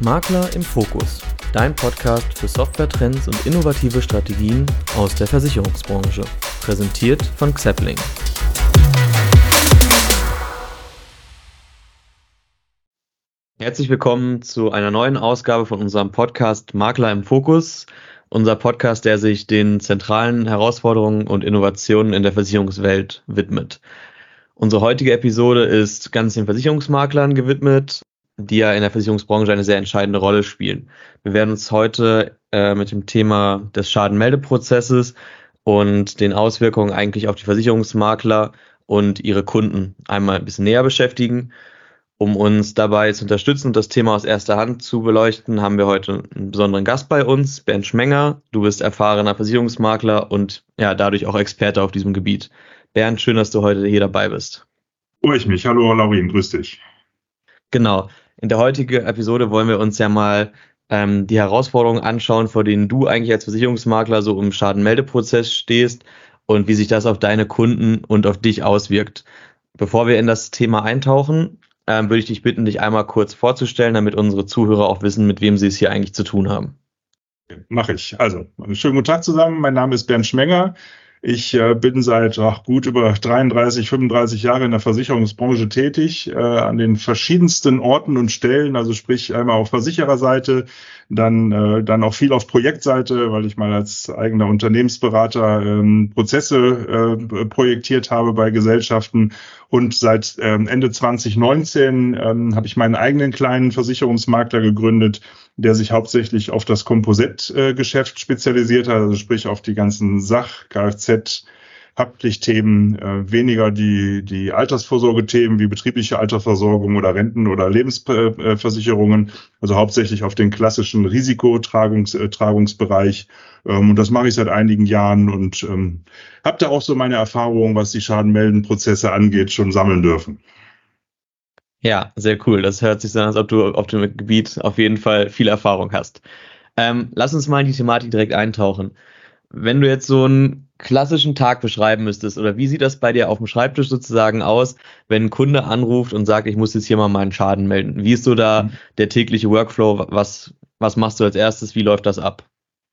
Makler im Fokus, dein Podcast für Software-Trends und innovative Strategien aus der Versicherungsbranche. Präsentiert von Xepling. Herzlich willkommen zu einer neuen Ausgabe von unserem Podcast Makler im Fokus. Unser Podcast, der sich den zentralen Herausforderungen und Innovationen in der Versicherungswelt widmet. Unsere heutige Episode ist ganz den Versicherungsmaklern gewidmet die ja in der Versicherungsbranche eine sehr entscheidende Rolle spielen. Wir werden uns heute äh, mit dem Thema des Schadenmeldeprozesses und den Auswirkungen eigentlich auf die Versicherungsmakler und ihre Kunden einmal ein bisschen näher beschäftigen. Um uns dabei zu unterstützen und das Thema aus erster Hand zu beleuchten, haben wir heute einen besonderen Gast bei uns, Bernd Schmenger. Du bist erfahrener Versicherungsmakler und ja, dadurch auch Experte auf diesem Gebiet. Bernd, schön, dass du heute hier dabei bist. Freue ich mich. Hallo, Laurin, grüß dich. Genau. In der heutigen Episode wollen wir uns ja mal ähm, die Herausforderungen anschauen, vor denen du eigentlich als Versicherungsmakler so im Schadenmeldeprozess stehst und wie sich das auf deine Kunden und auf dich auswirkt. Bevor wir in das Thema eintauchen, ähm, würde ich dich bitten, dich einmal kurz vorzustellen, damit unsere Zuhörer auch wissen, mit wem sie es hier eigentlich zu tun haben. Mache ich. Also, schönen guten Tag zusammen. Mein Name ist Bernd Schmenger. Ich äh, bin seit ach, gut über 33, 35 Jahre in der Versicherungsbranche tätig, äh, an den verschiedensten Orten und Stellen, also sprich einmal auf Versichererseite, dann, äh, dann auch viel auf Projektseite, weil ich mal als eigener Unternehmensberater ähm, Prozesse äh, projektiert habe bei Gesellschaften. Und seit ähm, Ende 2019 ähm, habe ich meinen eigenen kleinen Versicherungsmakler gegründet, der sich hauptsächlich auf das Komposittgeschäft spezialisiert hat, also sprich auf die ganzen Sach, Kfz, Haftpflichtthemen, äh, weniger die, die Altersvorsorgethemen wie betriebliche Altersversorgung oder Renten- oder Lebensversicherungen, also hauptsächlich auf den klassischen Risikotragungsbereich. Ähm, und das mache ich seit einigen Jahren und ähm, habe da auch so meine Erfahrungen, was die Schadenmeldenprozesse angeht, schon sammeln dürfen. Ja, sehr cool. Das hört sich so an, als ob du auf dem Gebiet auf jeden Fall viel Erfahrung hast. Ähm, lass uns mal in die Thematik direkt eintauchen. Wenn du jetzt so einen klassischen Tag beschreiben müsstest, oder wie sieht das bei dir auf dem Schreibtisch sozusagen aus, wenn ein Kunde anruft und sagt, ich muss jetzt hier mal meinen Schaden melden? Wie ist so da mhm. der tägliche Workflow? Was, was machst du als erstes? Wie läuft das ab?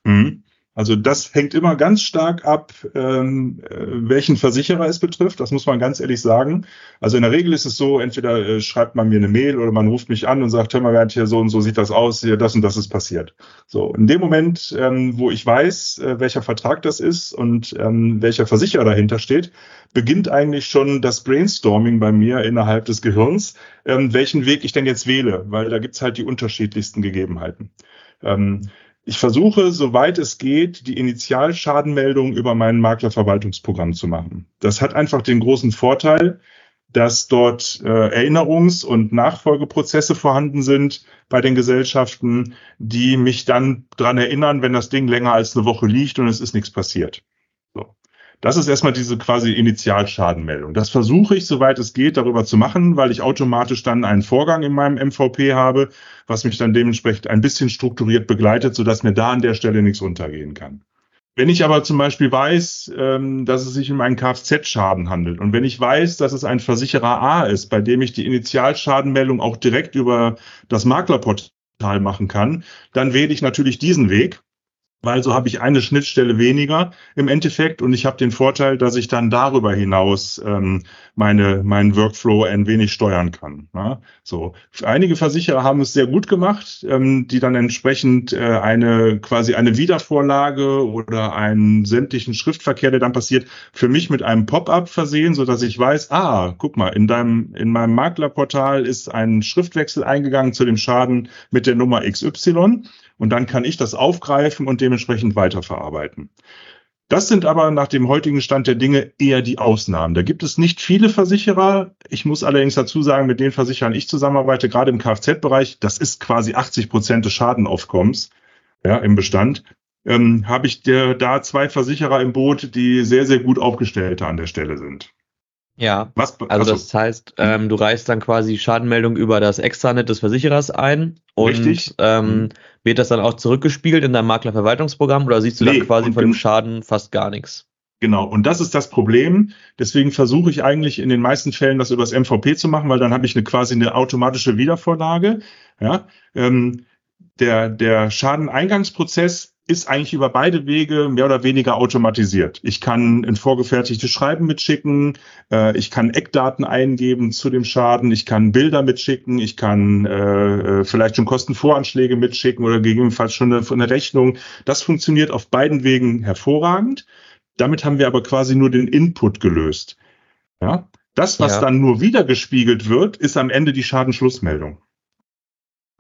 Mhm. Also das hängt immer ganz stark ab, ähm, äh, welchen Versicherer es betrifft. Das muss man ganz ehrlich sagen. Also in der Regel ist es so, entweder äh, schreibt man mir eine Mail oder man ruft mich an und sagt, hör mal, Bernd, hier so und so sieht das aus, hier das und das ist passiert. So, in dem Moment, ähm, wo ich weiß, äh, welcher Vertrag das ist und ähm, welcher Versicherer dahinter steht, beginnt eigentlich schon das Brainstorming bei mir innerhalb des Gehirns, ähm, welchen Weg ich denn jetzt wähle, weil da gibt's halt die unterschiedlichsten Gegebenheiten. Ähm, ich versuche, soweit es geht, die Initialschadenmeldung über mein Maklerverwaltungsprogramm zu machen. Das hat einfach den großen Vorteil, dass dort äh, Erinnerungs- und Nachfolgeprozesse vorhanden sind bei den Gesellschaften, die mich dann dran erinnern, wenn das Ding länger als eine Woche liegt und es ist nichts passiert. Das ist erstmal diese quasi Initialschadenmeldung. Das versuche ich, soweit es geht, darüber zu machen, weil ich automatisch dann einen Vorgang in meinem MVP habe, was mich dann dementsprechend ein bisschen strukturiert begleitet, sodass mir da an der Stelle nichts untergehen kann. Wenn ich aber zum Beispiel weiß, ähm, dass es sich um einen Kfz-Schaden handelt und wenn ich weiß, dass es ein Versicherer A ist, bei dem ich die Initialschadenmeldung auch direkt über das Maklerportal machen kann, dann wähle ich natürlich diesen Weg weil so habe ich eine Schnittstelle weniger im Endeffekt und ich habe den Vorteil, dass ich dann darüber hinaus ähm, meine meinen Workflow ein wenig steuern kann. Ja? So einige Versicherer haben es sehr gut gemacht, ähm, die dann entsprechend äh, eine quasi eine Wiedervorlage oder einen sämtlichen Schriftverkehr, der dann passiert, für mich mit einem Pop-up versehen, so dass ich weiß, ah, guck mal, in deinem in meinem Maklerportal ist ein Schriftwechsel eingegangen zu dem Schaden mit der Nummer XY und dann kann ich das aufgreifen und dementsprechend weiterverarbeiten. Das sind aber nach dem heutigen Stand der Dinge eher die Ausnahmen. Da gibt es nicht viele Versicherer. Ich muss allerdings dazu sagen, mit den Versicherern ich zusammenarbeite, gerade im Kfz-Bereich, das ist quasi 80 Prozent des Schadenaufkommens ja, im Bestand, ähm, habe ich der, da zwei Versicherer im Boot, die sehr, sehr gut aufgestellt an der Stelle sind. Ja, Was, also das heißt, ähm, du reichst dann quasi Schadenmeldung über das Extranet des Versicherers ein und Richtig. Ähm, mhm. wird das dann auch zurückgespiegelt in deinem Maklerverwaltungsprogramm oder siehst du nee, dann quasi von dem Schaden fast gar nichts? Genau, und das ist das Problem. Deswegen versuche ich eigentlich in den meisten Fällen das über das MVP zu machen, weil dann habe ich eine quasi eine automatische Wiedervorlage. Ja, ähm, der, der Schadeneingangsprozess ist eigentlich über beide Wege mehr oder weniger automatisiert. Ich kann ein vorgefertigtes Schreiben mitschicken, äh, ich kann Eckdaten eingeben zu dem Schaden, ich kann Bilder mitschicken, ich kann äh, äh vielleicht schon Kostenvoranschläge mitschicken oder gegebenenfalls schon eine, eine Rechnung. Das funktioniert auf beiden Wegen hervorragend. Damit haben wir aber quasi nur den Input gelöst. Ja? Das, was ja. dann nur wiedergespiegelt wird, ist am Ende die Schadenschlussmeldung.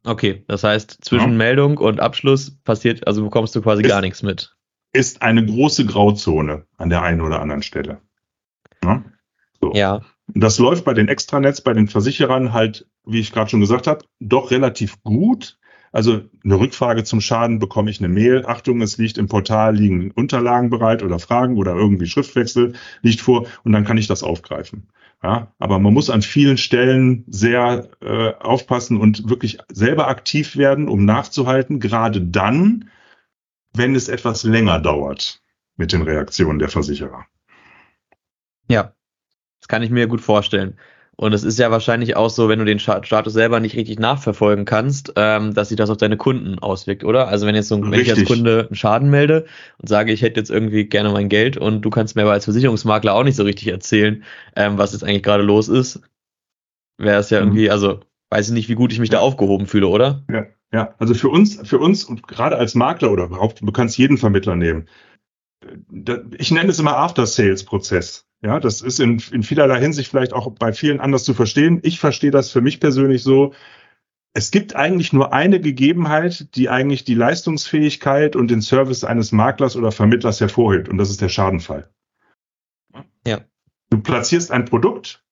Okay, das heißt, zwischen ja. Meldung und Abschluss passiert, also bekommst du quasi ist, gar nichts mit. Ist eine große Grauzone an der einen oder anderen Stelle. Ja. So. ja. Das läuft bei den Extranets, bei den Versicherern halt, wie ich gerade schon gesagt habe, doch relativ gut. Also eine Rückfrage zum Schaden bekomme ich eine Mail. Achtung, es liegt im Portal, liegen Unterlagen bereit oder Fragen oder irgendwie Schriftwechsel liegt vor und dann kann ich das aufgreifen. Ja, aber man muss an vielen Stellen sehr äh, aufpassen und wirklich selber aktiv werden, um nachzuhalten, gerade dann, wenn es etwas länger dauert mit den Reaktionen der Versicherer. Ja, das kann ich mir gut vorstellen. Und es ist ja wahrscheinlich auch so, wenn du den Status selber nicht richtig nachverfolgen kannst, ähm, dass sich das auf deine Kunden auswirkt, oder? Also wenn jetzt so, wenn ich als Kunde einen Schaden melde und sage, ich hätte jetzt irgendwie gerne mein Geld und du kannst mir aber als Versicherungsmakler auch nicht so richtig erzählen, ähm, was jetzt eigentlich gerade los ist, wäre es ja mhm. irgendwie, also weiß ich nicht, wie gut ich mich da aufgehoben fühle, oder? Ja, ja. Also für uns, für uns und gerade als Makler oder überhaupt, du kannst jeden Vermittler nehmen. Ich nenne es immer After-Sales-Prozess. Ja, das ist in, in vielerlei Hinsicht vielleicht auch bei vielen anders zu verstehen. Ich verstehe das für mich persönlich so. Es gibt eigentlich nur eine Gegebenheit, die eigentlich die Leistungsfähigkeit und den Service eines Maklers oder Vermittlers hervorhebt, und das ist der Schadenfall. Ja. Du platzierst ein Produkt,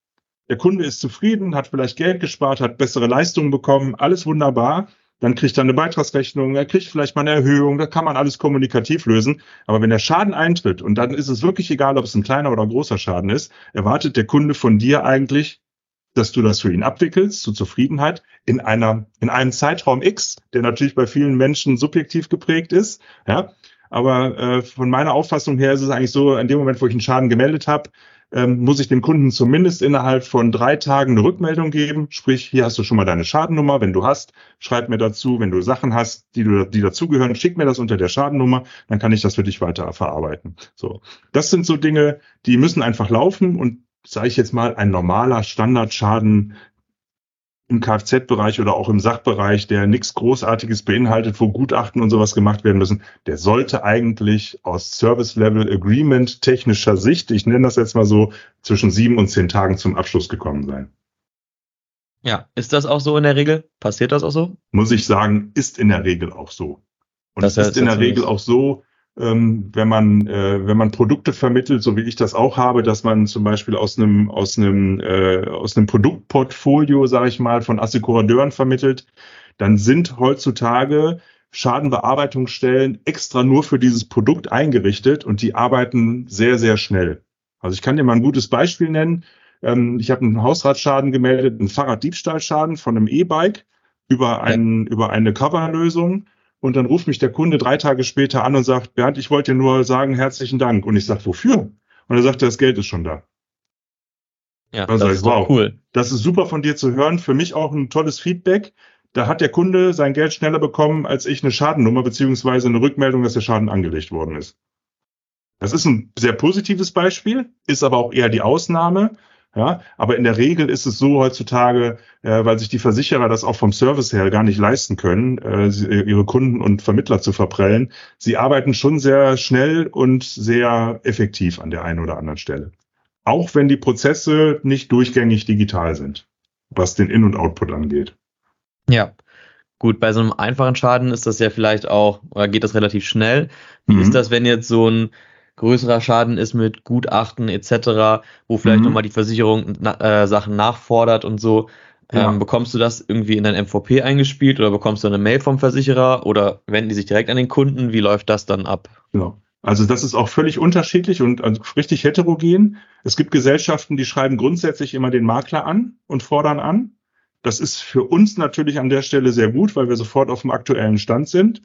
der Kunde ist zufrieden, hat vielleicht Geld gespart, hat bessere Leistungen bekommen, alles wunderbar dann kriegt er eine Beitragsrechnung, er kriegt vielleicht mal eine Erhöhung, da kann man alles kommunikativ lösen. Aber wenn der Schaden eintritt, und dann ist es wirklich egal, ob es ein kleiner oder ein großer Schaden ist, erwartet der Kunde von dir eigentlich, dass du das für ihn abwickelst, zur Zufriedenheit, in einer, in einem Zeitraum X, der natürlich bei vielen Menschen subjektiv geprägt ist, ja. Aber äh, von meiner Auffassung her ist es eigentlich so, in dem Moment, wo ich einen Schaden gemeldet habe, ähm, muss ich dem Kunden zumindest innerhalb von drei Tagen eine Rückmeldung geben. Sprich, hier hast du schon mal deine Schadennummer. Wenn du hast, schreib mir dazu. Wenn du Sachen hast, die, du, die dazugehören, schick mir das unter der Schadennummer. Dann kann ich das für dich weiter verarbeiten. So, das sind so Dinge, die müssen einfach laufen und sage ich jetzt mal, ein normaler Standardschaden im Kfz-Bereich oder auch im Sachbereich, der nichts Großartiges beinhaltet, wo Gutachten und sowas gemacht werden müssen, der sollte eigentlich aus Service Level Agreement technischer Sicht, ich nenne das jetzt mal so, zwischen sieben und zehn Tagen zum Abschluss gekommen sein. Ja, ist das auch so in der Regel? Passiert das auch so? Muss ich sagen, ist in der Regel auch so. Und es ist in der Regel auch so, ähm, wenn man äh, wenn man Produkte vermittelt, so wie ich das auch habe, dass man zum Beispiel aus einem aus einem äh, aus einem Produktportfolio, sage ich mal, von Assekurateuren vermittelt, dann sind heutzutage Schadenbearbeitungsstellen extra nur für dieses Produkt eingerichtet und die arbeiten sehr sehr schnell. Also ich kann dir mal ein gutes Beispiel nennen. Ähm, ich habe einen Hausratsschaden gemeldet, einen Fahrraddiebstahlschaden von einem E-Bike über einen ja. über eine Coverlösung und dann ruft mich der Kunde drei Tage später an und sagt, Bernd, ich wollte dir nur sagen, herzlichen Dank. Und ich sage, wofür? Und er sagt, das Geld ist schon da. Ja, das ist wow, cool. Das ist super von dir zu hören. Für mich auch ein tolles Feedback. Da hat der Kunde sein Geld schneller bekommen, als ich eine Schadennummer beziehungsweise eine Rückmeldung, dass der Schaden angelegt worden ist. Das ist ein sehr positives Beispiel, ist aber auch eher die Ausnahme. Ja, aber in der Regel ist es so heutzutage, äh, weil sich die Versicherer das auch vom Service her gar nicht leisten können, äh, ihre Kunden und Vermittler zu verprellen. Sie arbeiten schon sehr schnell und sehr effektiv an der einen oder anderen Stelle. Auch wenn die Prozesse nicht durchgängig digital sind, was den In- und Output angeht. Ja. Gut, bei so einem einfachen Schaden ist das ja vielleicht auch, oder geht das relativ schnell. Wie mhm. ist das, wenn jetzt so ein größerer Schaden ist mit Gutachten etc., wo vielleicht mhm. nochmal die Versicherung äh, Sachen nachfordert und so. Ja. Ähm, bekommst du das irgendwie in dein MVP eingespielt oder bekommst du eine Mail vom Versicherer oder wenden die sich direkt an den Kunden? Wie läuft das dann ab? Genau. Also das ist auch völlig unterschiedlich und also richtig heterogen. Es gibt Gesellschaften, die schreiben grundsätzlich immer den Makler an und fordern an. Das ist für uns natürlich an der Stelle sehr gut, weil wir sofort auf dem aktuellen Stand sind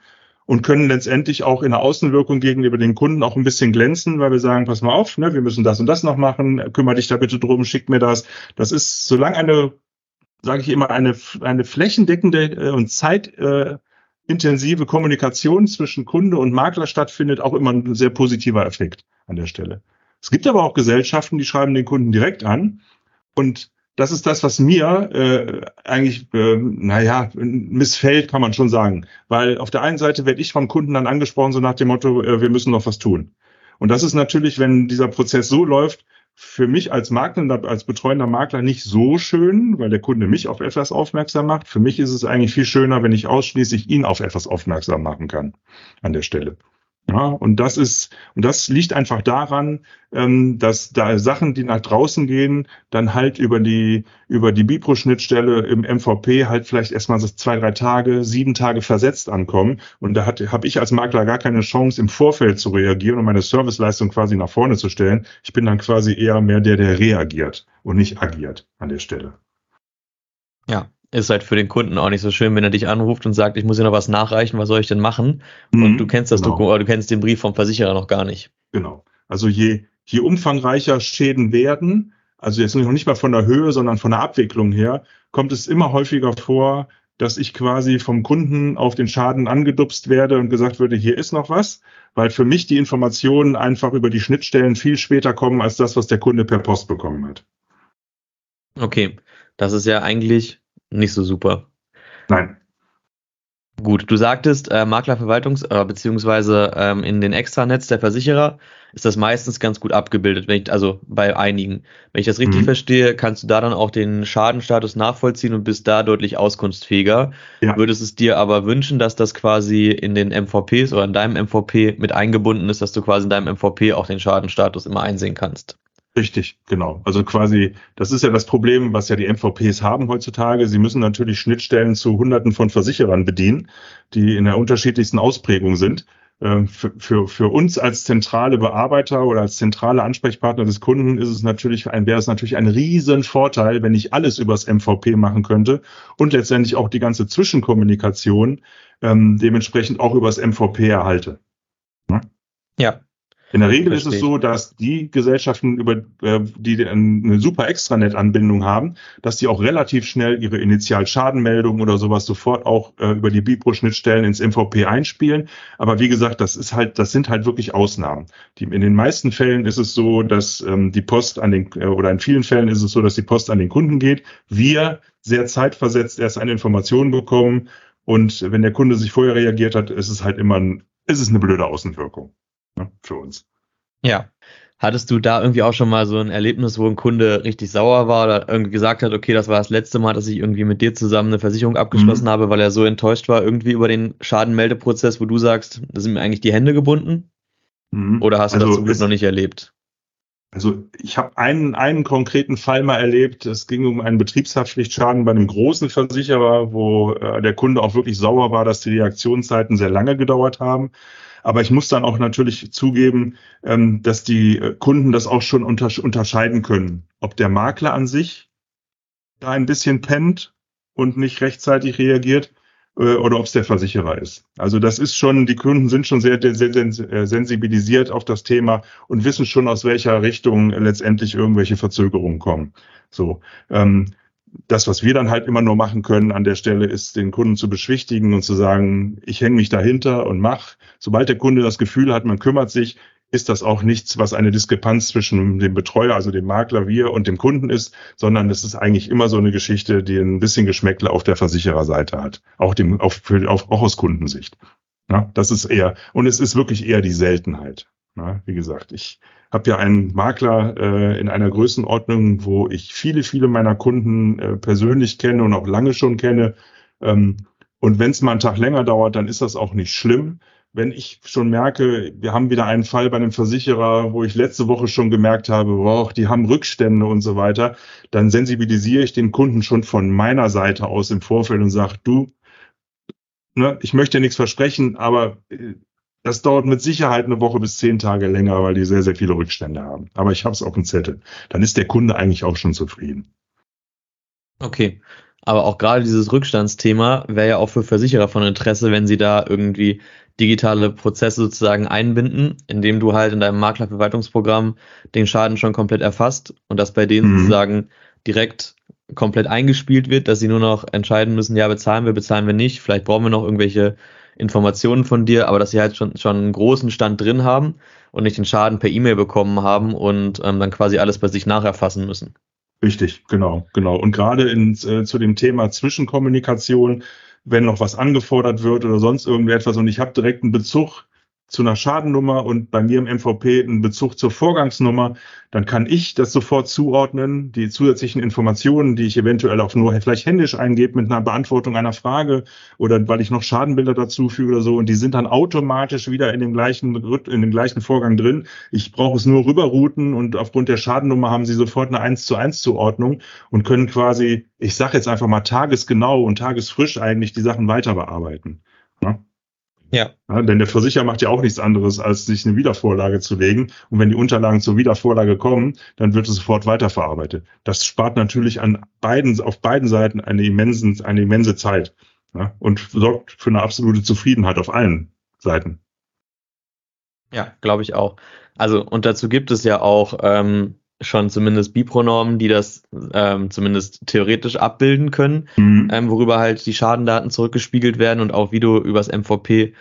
und können letztendlich auch in der Außenwirkung gegenüber den Kunden auch ein bisschen glänzen, weil wir sagen, pass mal auf, ne, wir müssen das und das noch machen, kümmere dich da bitte drum, schick mir das. Das ist, solange eine, sage ich immer, eine, eine flächendeckende äh, und Zeit, äh, intensive Kommunikation zwischen Kunde und Makler stattfindet, auch immer ein sehr positiver Effekt an der Stelle. Es gibt aber auch Gesellschaften, die schreiben den Kunden direkt an und das ist das, was mir äh, eigentlich, äh, naja, missfällt, kann man schon sagen. Weil auf der einen Seite werde ich vom Kunden dann angesprochen, so nach dem Motto, äh, wir müssen noch was tun. Und das ist natürlich, wenn dieser Prozess so läuft, für mich als Makler, als betreuender Makler nicht so schön, weil der Kunde mich auf etwas aufmerksam macht. Für mich ist es eigentlich viel schöner, wenn ich ausschließlich ihn auf etwas aufmerksam machen kann an der Stelle. Ja, und das ist, und das liegt einfach daran, ähm, dass da Sachen, die nach draußen gehen, dann halt über die, über die Bipro-Schnittstelle im MVP halt vielleicht erstmal so zwei, drei Tage, sieben Tage versetzt ankommen. Und da habe ich als Makler gar keine Chance, im Vorfeld zu reagieren und meine Serviceleistung quasi nach vorne zu stellen. Ich bin dann quasi eher mehr der, der reagiert und nicht agiert an der Stelle. Ja, ist halt für den Kunden auch nicht so schön, wenn er dich anruft und sagt, ich muss hier noch was nachreichen, was soll ich denn machen? Mhm, und du kennst das genau. Dokument, du kennst den Brief vom Versicherer noch gar nicht. Genau. Also je, je umfangreicher Schäden werden, also jetzt noch nicht mal von der Höhe, sondern von der Abwicklung her, kommt es immer häufiger vor, dass ich quasi vom Kunden auf den Schaden angedupst werde und gesagt würde, hier ist noch was, weil für mich die Informationen einfach über die Schnittstellen viel später kommen als das, was der Kunde per Post bekommen hat. Okay, das ist ja eigentlich nicht so super. Nein. Gut, du sagtest, äh, Maklerverwaltungs- äh, beziehungsweise ähm, in den Extranetz der Versicherer ist das meistens ganz gut abgebildet, wenn ich, also bei einigen. Wenn ich das richtig mhm. verstehe, kannst du da dann auch den Schadenstatus nachvollziehen und bist da deutlich auskunftsfähiger. Ja. Würdest es dir aber wünschen, dass das quasi in den MVPs oder in deinem MVP mit eingebunden ist, dass du quasi in deinem MVP auch den Schadenstatus immer einsehen kannst? Richtig, genau. Also quasi, das ist ja das Problem, was ja die MVPs haben heutzutage. Sie müssen natürlich Schnittstellen zu Hunderten von Versicherern bedienen, die in der unterschiedlichsten Ausprägung sind. Ähm, für, für, für uns als zentrale Bearbeiter oder als zentrale Ansprechpartner des Kunden ist es natürlich ein, wäre es natürlich ein riesen Vorteil, wenn ich alles übers MVP machen könnte und letztendlich auch die ganze Zwischenkommunikation ähm, dementsprechend auch übers MVP erhalte. Ja? In der Regel Verstehe. ist es so, dass die Gesellschaften, über äh, die eine super Extranet-Anbindung haben, dass die auch relativ schnell ihre Initialschadenmeldung oder sowas sofort auch äh, über die Bipro-Schnittstellen ins MVP einspielen. Aber wie gesagt, das ist halt, das sind halt wirklich Ausnahmen. Die, in den meisten Fällen ist es so, dass ähm, die Post an den äh, oder in vielen Fällen ist es so, dass die Post an den Kunden geht. Wir sehr zeitversetzt erst eine Information bekommen und wenn der Kunde sich vorher reagiert hat, ist es halt immer ein, ist es eine blöde Außenwirkung ne, für uns. Ja. Hattest du da irgendwie auch schon mal so ein Erlebnis, wo ein Kunde richtig sauer war oder irgendwie gesagt hat, okay, das war das letzte Mal, dass ich irgendwie mit dir zusammen eine Versicherung abgeschlossen mhm. habe, weil er so enttäuscht war irgendwie über den Schadenmeldeprozess, wo du sagst, da sind mir eigentlich die Hände gebunden? Mhm. Oder hast du also das zum Glück noch nicht erlebt? Also ich habe einen, einen konkreten Fall mal erlebt. Es ging um einen Betriebshaftpflichtschaden bei einem großen Versicherer, wo äh, der Kunde auch wirklich sauer war, dass die Reaktionszeiten sehr lange gedauert haben. Aber ich muss dann auch natürlich zugeben, ähm, dass die äh, Kunden das auch schon unterscheiden können, ob der Makler an sich da ein bisschen pennt und nicht rechtzeitig reagiert äh, oder ob es der Versicherer ist. Also das ist schon, die Kunden sind schon sehr, sehr, sehr äh, sensibilisiert auf das Thema und wissen schon, aus welcher Richtung letztendlich irgendwelche Verzögerungen kommen. So. Ähm, das, was wir dann halt immer nur machen können an der Stelle, ist den Kunden zu beschwichtigen und zu sagen, ich hänge mich dahinter und mach. Sobald der Kunde das Gefühl hat, man kümmert sich, ist das auch nichts, was eine Diskrepanz zwischen dem Betreuer, also dem Makler, wir und dem Kunden ist, sondern es ist eigentlich immer so eine Geschichte, die ein bisschen Geschmäckle auf der Versichererseite hat. Auch dem, auf, für, auf, auch aus Kundensicht. Ja, das ist eher, und es ist wirklich eher die Seltenheit. Ja, wie gesagt, ich habe ja einen Makler äh, in einer Größenordnung, wo ich viele, viele meiner Kunden äh, persönlich kenne und auch lange schon kenne. Ähm, und wenn es mal einen Tag länger dauert, dann ist das auch nicht schlimm. Wenn ich schon merke, wir haben wieder einen Fall bei einem Versicherer, wo ich letzte Woche schon gemerkt habe, wow, die haben Rückstände und so weiter, dann sensibilisiere ich den Kunden schon von meiner Seite aus im Vorfeld und sage, du, ne, ich möchte nichts versprechen, aber äh, das dauert mit Sicherheit eine Woche bis zehn Tage länger, weil die sehr, sehr viele Rückstände haben. Aber ich habe es auf dem Zettel. Dann ist der Kunde eigentlich auch schon zufrieden. Okay. Aber auch gerade dieses Rückstandsthema wäre ja auch für Versicherer von Interesse, wenn sie da irgendwie digitale Prozesse sozusagen einbinden, indem du halt in deinem Maklerverwaltungsprogramm den Schaden schon komplett erfasst und das bei denen mhm. sozusagen direkt komplett eingespielt wird, dass sie nur noch entscheiden müssen, ja, bezahlen wir, bezahlen wir nicht, vielleicht brauchen wir noch irgendwelche Informationen von dir, aber dass sie halt schon, schon einen großen Stand drin haben und nicht den Schaden per E-Mail bekommen haben und ähm, dann quasi alles bei sich nacherfassen müssen. Richtig, genau, genau. Und gerade in, äh, zu dem Thema Zwischenkommunikation, wenn noch was angefordert wird oder sonst irgendetwas und ich habe direkt einen Bezug zu einer Schadennummer und bei mir im MVP einen Bezug zur Vorgangsnummer, dann kann ich das sofort zuordnen, die zusätzlichen Informationen, die ich eventuell auch nur vielleicht händisch eingebe mit einer Beantwortung einer Frage oder weil ich noch Schadenbilder dazu füge oder so und die sind dann automatisch wieder in dem gleichen in dem gleichen Vorgang drin. Ich brauche es nur rüberrouten und aufgrund der Schadennummer haben sie sofort eine 1 zu 1 Zuordnung und können quasi, ich sage jetzt einfach mal tagesgenau und tagesfrisch eigentlich die Sachen weiter bearbeiten. Ja? Ja. Denn der Versicherer macht ja auch nichts anderes, als sich eine Wiedervorlage zu legen. Und wenn die Unterlagen zur Wiedervorlage kommen, dann wird es sofort weiterverarbeitet. Das spart natürlich an beiden, auf beiden Seiten eine, immensen, eine immense Zeit. Ja, und sorgt für eine absolute Zufriedenheit auf allen Seiten. Ja, glaube ich auch. Also, und dazu gibt es ja auch ähm, schon zumindest Bipronormen, die das ähm, zumindest theoretisch abbilden können, mhm. ähm, worüber halt die Schadendaten zurückgespiegelt werden und auch wie du übers MVP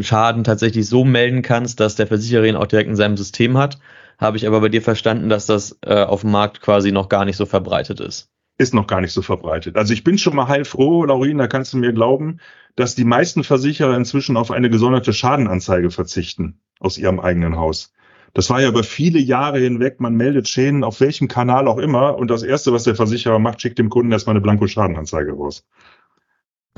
Schaden tatsächlich so melden kannst, dass der Versicherer ihn auch direkt in seinem System hat. Habe ich aber bei dir verstanden, dass das äh, auf dem Markt quasi noch gar nicht so verbreitet ist. Ist noch gar nicht so verbreitet. Also ich bin schon mal heilfroh, Laurin, da kannst du mir glauben, dass die meisten Versicherer inzwischen auf eine gesonderte Schadenanzeige verzichten aus ihrem eigenen Haus. Das war ja über viele Jahre hinweg, man meldet Schäden auf welchem Kanal auch immer und das Erste, was der Versicherer macht, schickt dem Kunden erstmal eine Blanko-Schadenanzeige raus.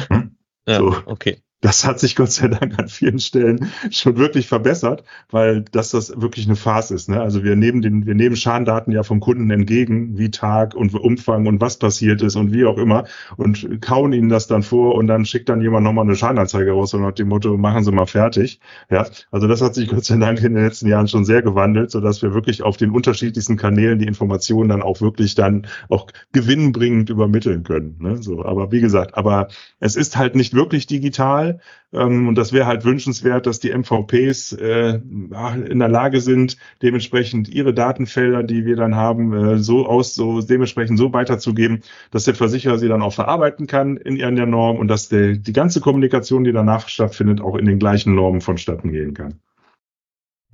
Hm? Ja, so. okay das hat sich Gott sei Dank an vielen Stellen schon wirklich verbessert, weil das das wirklich eine Farce ist. Ne? Also wir nehmen den, wir nehmen Schadendaten ja vom Kunden entgegen, wie Tag und Umfang und was passiert ist und wie auch immer und kauen ihnen das dann vor und dann schickt dann jemand nochmal eine Schadenanzeige raus und nach dem Motto, machen Sie mal fertig. Ja, also das hat sich Gott sei Dank in den letzten Jahren schon sehr gewandelt, so dass wir wirklich auf den unterschiedlichsten Kanälen die Informationen dann auch wirklich dann auch gewinnbringend übermitteln können. Ne? So, aber wie gesagt, aber es ist halt nicht wirklich digital ähm, und das wäre halt wünschenswert, dass die MVPs äh, in der Lage sind, dementsprechend ihre Datenfelder, die wir dann haben, äh, so aus, so dementsprechend so weiterzugeben, dass der Versicherer sie dann auch verarbeiten kann in der Norm und dass der, die ganze Kommunikation, die danach stattfindet, auch in den gleichen Normen vonstatten gehen kann.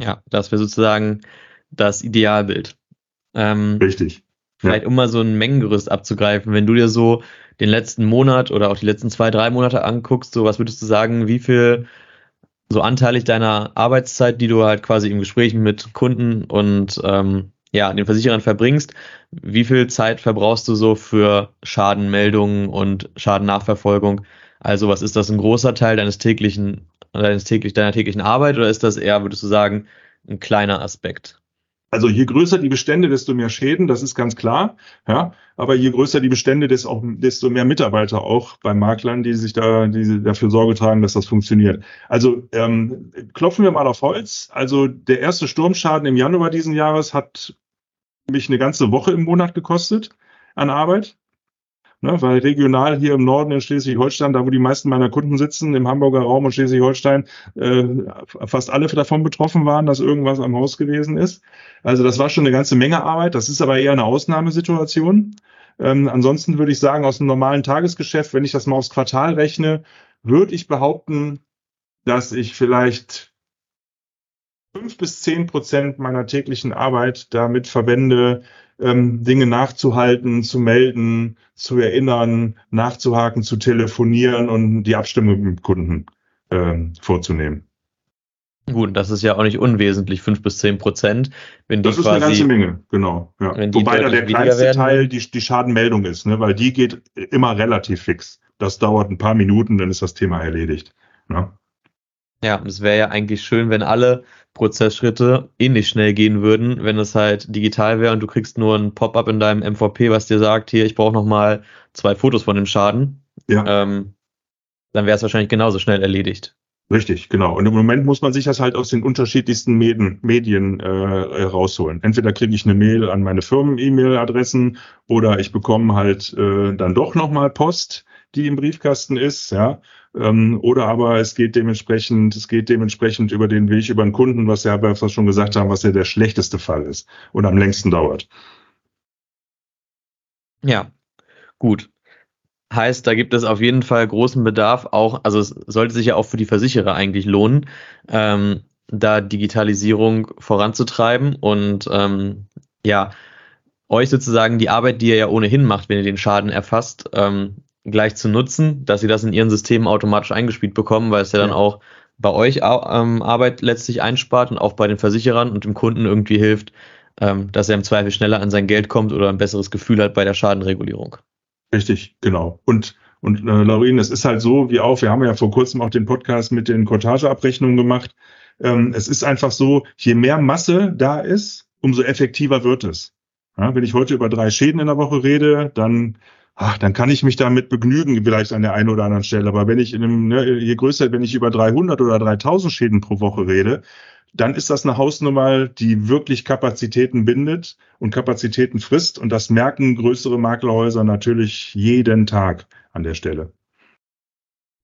Ja, das wäre sozusagen das Idealbild. Ähm, Richtig. Vielleicht ja. um mal so ein Mengengerüst abzugreifen, wenn du dir so den letzten Monat oder auch die letzten zwei, drei Monate anguckst, so was würdest du sagen, wie viel so anteilig deiner Arbeitszeit, die du halt quasi im Gespräch mit Kunden und ähm, ja, den Versicherern verbringst, wie viel Zeit verbrauchst du so für Schadenmeldungen und Schadennachverfolgung? Also was ist das ein großer Teil deines täglichen, deines täglich, deiner täglichen Arbeit oder ist das eher, würdest du sagen, ein kleiner Aspekt? Also je größer die Bestände, desto mehr Schäden, das ist ganz klar. Ja, aber je größer die Bestände, desto, mehr Mitarbeiter auch bei Maklern, die sich da, die dafür Sorge tragen, dass das funktioniert. Also ähm, klopfen wir mal auf Holz. Also der erste Sturmschaden im Januar diesen Jahres hat mich eine ganze Woche im Monat gekostet an Arbeit. Ne, weil regional hier im Norden in Schleswig-Holstein, da wo die meisten meiner Kunden sitzen, im Hamburger Raum und Schleswig-Holstein, äh, fast alle davon betroffen waren, dass irgendwas am Haus gewesen ist. Also das war schon eine ganze Menge Arbeit. Das ist aber eher eine Ausnahmesituation. Ähm, ansonsten würde ich sagen, aus dem normalen Tagesgeschäft, wenn ich das mal aufs Quartal rechne, würde ich behaupten, dass ich vielleicht fünf bis zehn Prozent meiner täglichen Arbeit damit verwende, ähm, Dinge nachzuhalten, zu melden, zu erinnern, nachzuhaken, zu telefonieren und die Abstimmung mit Kunden ähm, vorzunehmen. Gut, das ist ja auch nicht unwesentlich, fünf bis zehn Prozent. Wenn die das ist quasi, eine ganze Menge, genau. Ja. Wobei da der kleinste werden, Teil die, die Schadenmeldung ist, ne? weil die geht immer relativ fix. Das dauert ein paar Minuten, dann ist das Thema erledigt. Ne? Ja, es wäre ja eigentlich schön, wenn alle Prozessschritte ähnlich schnell gehen würden, wenn es halt digital wäre und du kriegst nur ein Pop-up in deinem MVP, was dir sagt, hier, ich brauche nochmal zwei Fotos von dem Schaden. Ja. Ähm, dann wäre es wahrscheinlich genauso schnell erledigt. Richtig, genau. Und im Moment muss man sich das halt aus den unterschiedlichsten Medien, Medien äh, rausholen. Entweder kriege ich eine Mail an meine Firmen-E-Mail-Adressen oder ich bekomme halt äh, dann doch nochmal Post, die im Briefkasten ist, ja. Ähm, oder aber es geht dementsprechend, es geht dementsprechend über den Weg über den Kunden, was ja was schon gesagt haben, was ja der schlechteste Fall ist und am längsten dauert. Ja, Gut. Heißt, da gibt es auf jeden Fall großen Bedarf auch, also es sollte sich ja auch für die Versicherer eigentlich lohnen, ähm, da Digitalisierung voranzutreiben und ähm, ja, euch sozusagen die Arbeit, die ihr ja ohnehin macht, wenn ihr den Schaden erfasst, ähm, gleich zu nutzen, dass sie das in ihren Systemen automatisch eingespielt bekommen, weil es ja, ja. dann auch bei euch ähm, Arbeit letztlich einspart und auch bei den Versicherern und dem Kunden irgendwie hilft, ähm, dass er im Zweifel schneller an sein Geld kommt oder ein besseres Gefühl hat bei der Schadenregulierung. Richtig, genau. Und und äh, Laurin, es ist halt so, wie auch, wir haben ja vor kurzem auch den Podcast mit den Cortageabrechnungen gemacht. Ähm, es ist einfach so, je mehr Masse da ist, umso effektiver wird es. Ja, wenn ich heute über drei Schäden in der Woche rede, dann ach, dann kann ich mich damit begnügen, vielleicht an der einen oder anderen Stelle. Aber wenn ich in einem, ne, je größer, wenn ich über 300 oder 3000 Schäden pro Woche rede, dann ist das eine Hausnummer, die wirklich Kapazitäten bindet und Kapazitäten frisst. Und das merken größere Maklerhäuser natürlich jeden Tag an der Stelle.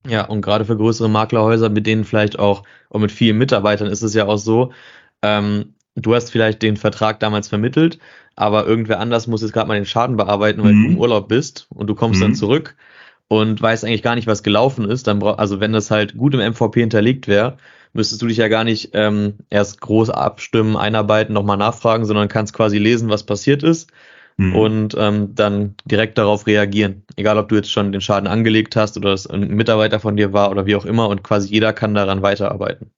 Ja, und gerade für größere Maklerhäuser, mit denen vielleicht auch, und mit vielen Mitarbeitern ist es ja auch so, ähm, du hast vielleicht den Vertrag damals vermittelt, aber irgendwer anders muss jetzt gerade mal den Schaden bearbeiten, weil mhm. du im Urlaub bist und du kommst mhm. dann zurück und weißt eigentlich gar nicht, was gelaufen ist. Dann brauch, also wenn das halt gut im MVP hinterlegt wäre, müsstest du dich ja gar nicht ähm, erst groß abstimmen, einarbeiten, nochmal nachfragen, sondern kannst quasi lesen, was passiert ist mhm. und ähm, dann direkt darauf reagieren. Egal, ob du jetzt schon den Schaden angelegt hast oder es ein Mitarbeiter von dir war oder wie auch immer und quasi jeder kann daran weiterarbeiten.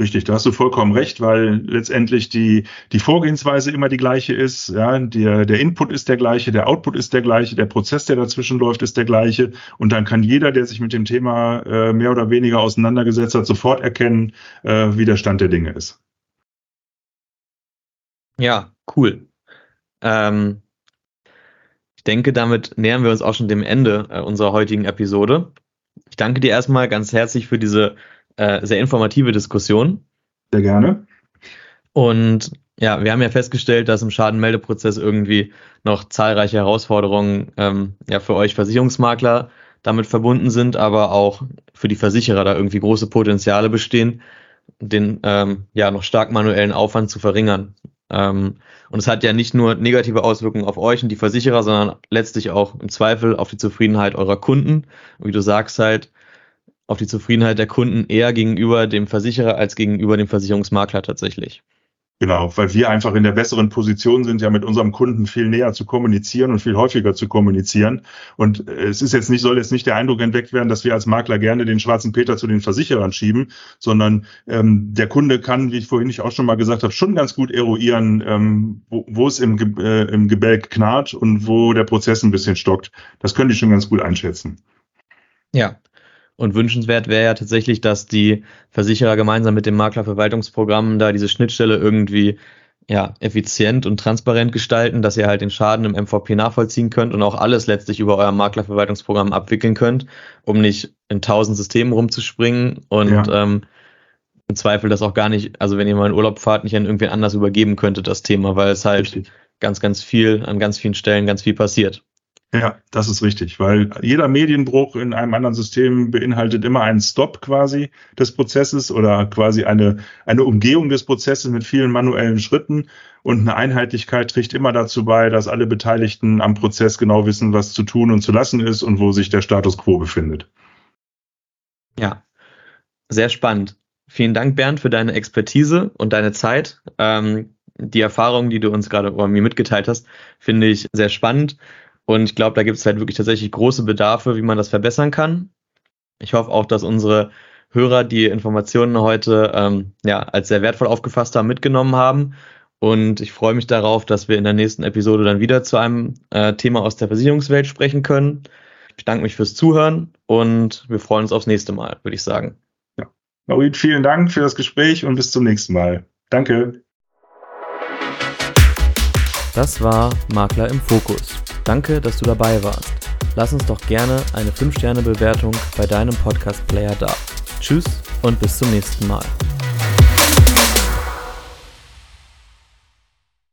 Richtig, da hast du vollkommen recht, weil letztendlich die, die Vorgehensweise immer die gleiche ist. Ja, der, der Input ist der gleiche, der Output ist der gleiche, der Prozess, der dazwischen läuft, ist der gleiche. Und dann kann jeder, der sich mit dem Thema äh, mehr oder weniger auseinandergesetzt hat, sofort erkennen, äh, wie der Stand der Dinge ist. Ja, cool. Ähm, ich denke, damit nähern wir uns auch schon dem Ende äh, unserer heutigen Episode. Ich danke dir erstmal ganz herzlich für diese äh, sehr informative Diskussion. Sehr gerne. Und ja, wir haben ja festgestellt, dass im Schadenmeldeprozess irgendwie noch zahlreiche Herausforderungen ähm, ja, für euch Versicherungsmakler damit verbunden sind, aber auch für die Versicherer da irgendwie große Potenziale bestehen, den ähm, ja noch stark manuellen Aufwand zu verringern. Ähm, und es hat ja nicht nur negative Auswirkungen auf euch und die Versicherer, sondern letztlich auch im Zweifel auf die Zufriedenheit eurer Kunden. Und wie du sagst halt, auf die Zufriedenheit der Kunden eher gegenüber dem Versicherer als gegenüber dem Versicherungsmakler tatsächlich. Genau, weil wir einfach in der besseren Position sind, ja mit unserem Kunden viel näher zu kommunizieren und viel häufiger zu kommunizieren. Und äh, es ist jetzt nicht, soll jetzt nicht der Eindruck entdeckt werden, dass wir als Makler gerne den schwarzen Peter zu den Versicherern schieben, sondern ähm, der Kunde kann, wie ich vorhin auch schon mal gesagt habe, schon ganz gut eruieren, ähm, wo, wo es im, äh, im Gebälk knarrt und wo der Prozess ein bisschen stockt. Das können die schon ganz gut einschätzen. Ja, und wünschenswert wäre ja tatsächlich, dass die Versicherer gemeinsam mit dem Maklerverwaltungsprogramm da diese Schnittstelle irgendwie ja, effizient und transparent gestalten, dass ihr halt den Schaden im MVP nachvollziehen könnt und auch alles letztlich über euer Maklerverwaltungsprogramm abwickeln könnt, um nicht in tausend Systemen rumzuspringen und ja. ähm, im Zweifel das auch gar nicht, also wenn ihr mal in Urlaub fahrt, nicht an irgendwen anders übergeben könntet, das Thema, weil es halt Richtig. ganz, ganz viel, an ganz vielen Stellen ganz viel passiert. Ja, das ist richtig, weil jeder Medienbruch in einem anderen System beinhaltet immer einen Stop quasi des Prozesses oder quasi eine, eine Umgehung des Prozesses mit vielen manuellen Schritten und eine Einheitlichkeit trägt immer dazu bei, dass alle Beteiligten am Prozess genau wissen, was zu tun und zu lassen ist und wo sich der Status quo befindet. Ja, sehr spannend. Vielen Dank, Bernd, für deine Expertise und deine Zeit. Ähm, die Erfahrungen, die du uns gerade mir mitgeteilt hast, finde ich sehr spannend und ich glaube, da gibt es halt wirklich tatsächlich große Bedarfe, wie man das verbessern kann. Ich hoffe auch, dass unsere Hörer die Informationen heute ähm, ja, als sehr wertvoll aufgefasst haben, mitgenommen haben. Und ich freue mich darauf, dass wir in der nächsten Episode dann wieder zu einem äh, Thema aus der Versicherungswelt sprechen können. Ich danke mich fürs Zuhören und wir freuen uns aufs nächste Mal, würde ich sagen. Ja. Maurit, vielen Dank für das Gespräch und bis zum nächsten Mal. Danke. Das war Makler im Fokus. Danke, dass du dabei warst. Lass uns doch gerne eine 5-Sterne-Bewertung bei deinem Podcast-Player da. Tschüss und bis zum nächsten Mal.